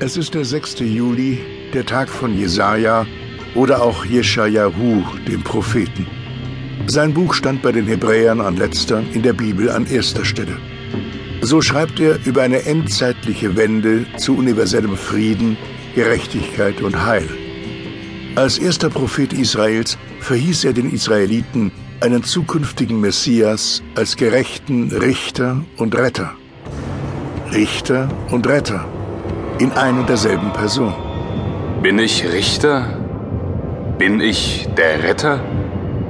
Es ist der 6. Juli, der Tag von Jesaja oder auch Jeschajahu, dem Propheten. Sein Buch stand bei den Hebräern an letzter, in der Bibel an erster Stelle. So schreibt er über eine endzeitliche Wende zu universellem Frieden, Gerechtigkeit und Heil. Als erster Prophet Israels verhieß er den Israeliten einen zukünftigen Messias als gerechten Richter und Retter. Richter und Retter in ein und derselben Person. Bin ich Richter? Bin ich der Retter?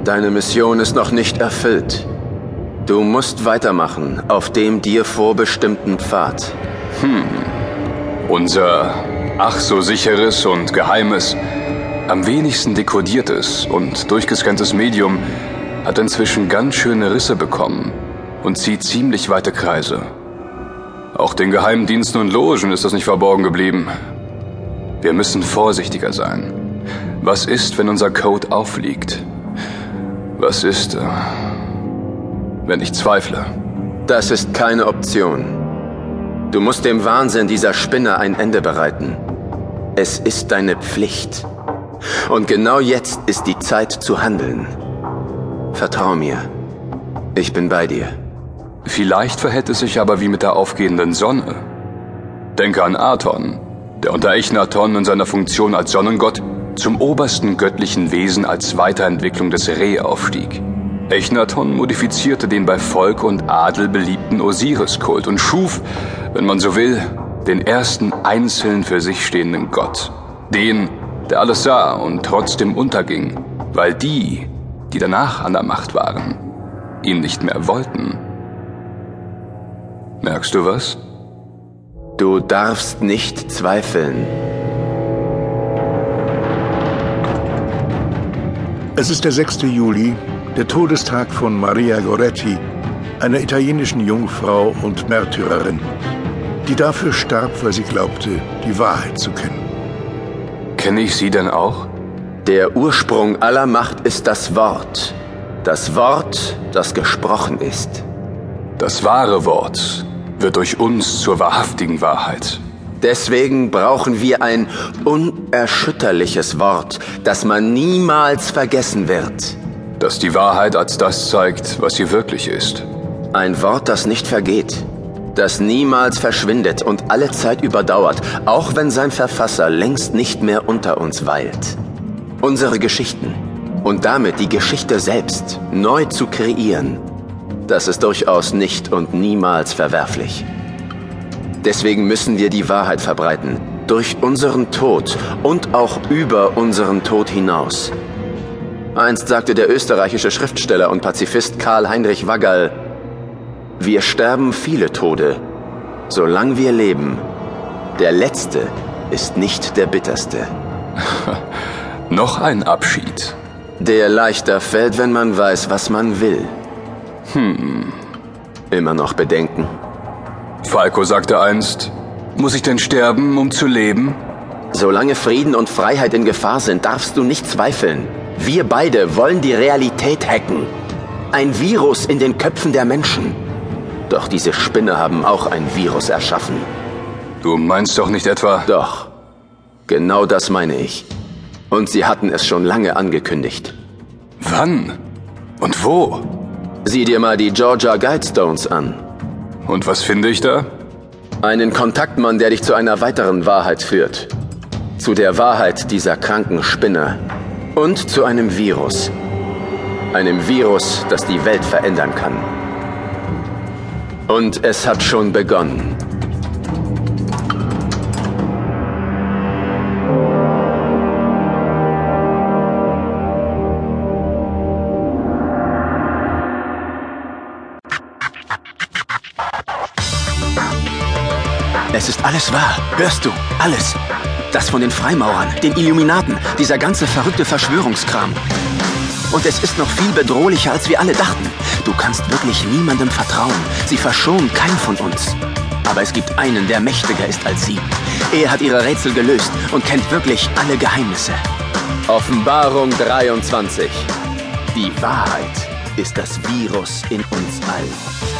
Deine Mission ist noch nicht erfüllt. Du musst weitermachen auf dem dir vorbestimmten Pfad. Hm. Unser ach so sicheres und geheimes, am wenigsten dekodiertes und durchgescanntes Medium hat inzwischen ganz schöne Risse bekommen und zieht ziemlich weite Kreise. Auch den Geheimdiensten und Logen ist das nicht verborgen geblieben. Wir müssen vorsichtiger sein. Was ist, wenn unser Code aufliegt? Was ist, äh, wenn ich zweifle? Das ist keine Option. Du musst dem Wahnsinn dieser Spinner ein Ende bereiten. Es ist deine Pflicht. Und genau jetzt ist die Zeit zu handeln. Vertrau mir. Ich bin bei dir. Vielleicht verhält es sich aber wie mit der aufgehenden Sonne. Denke an Aton, der unter Echnaton in seiner Funktion als Sonnengott zum obersten göttlichen Wesen als Weiterentwicklung des Re aufstieg. Echnaton modifizierte den bei Volk und Adel beliebten Osiris-Kult und schuf, wenn man so will, den ersten einzeln für sich stehenden Gott. Den, der alles sah und trotzdem unterging, weil die, die danach an der Macht waren, ihn nicht mehr wollten. Merkst du was? Du darfst nicht zweifeln. Es ist der 6. Juli, der Todestag von Maria Goretti, einer italienischen Jungfrau und Märtyrerin, die dafür starb, weil sie glaubte, die Wahrheit zu kennen. Kenne ich sie denn auch? Der Ursprung aller Macht ist das Wort. Das Wort, das gesprochen ist. Das wahre Wort, wird durch uns zur wahrhaftigen Wahrheit. Deswegen brauchen wir ein unerschütterliches Wort, das man niemals vergessen wird. Das die Wahrheit als das zeigt, was sie wirklich ist. Ein Wort, das nicht vergeht, das niemals verschwindet und alle Zeit überdauert, auch wenn sein Verfasser längst nicht mehr unter uns weilt. Unsere Geschichten und damit die Geschichte selbst neu zu kreieren das ist durchaus nicht und niemals verwerflich. Deswegen müssen wir die Wahrheit verbreiten, durch unseren Tod und auch über unseren Tod hinaus. Einst sagte der österreichische Schriftsteller und Pazifist Karl Heinrich Wagall, wir sterben viele Tode, solange wir leben. Der letzte ist nicht der bitterste. Noch ein Abschied. Der leichter fällt, wenn man weiß, was man will. Hm. Immer noch Bedenken. Falco sagte einst, muss ich denn sterben, um zu leben? Solange Frieden und Freiheit in Gefahr sind, darfst du nicht zweifeln. Wir beide wollen die Realität hacken. Ein Virus in den Köpfen der Menschen. Doch diese Spinne haben auch ein Virus erschaffen. Du meinst doch nicht etwa... Doch. Genau das meine ich. Und sie hatten es schon lange angekündigt. Wann? Und wo? Sieh dir mal die Georgia Guidestones an. Und was finde ich da? Einen Kontaktmann, der dich zu einer weiteren Wahrheit führt. Zu der Wahrheit dieser kranken Spinner. Und zu einem Virus. Einem Virus, das die Welt verändern kann. Und es hat schon begonnen. Es ist alles wahr. Hörst du? Alles. Das von den Freimaurern, den Illuminaten, dieser ganze verrückte Verschwörungskram. Und es ist noch viel bedrohlicher, als wir alle dachten. Du kannst wirklich niemandem vertrauen. Sie verschonen keinen von uns. Aber es gibt einen, der mächtiger ist als sie. Er hat ihre Rätsel gelöst und kennt wirklich alle Geheimnisse. Offenbarung 23. Die Wahrheit ist das Virus in uns allen.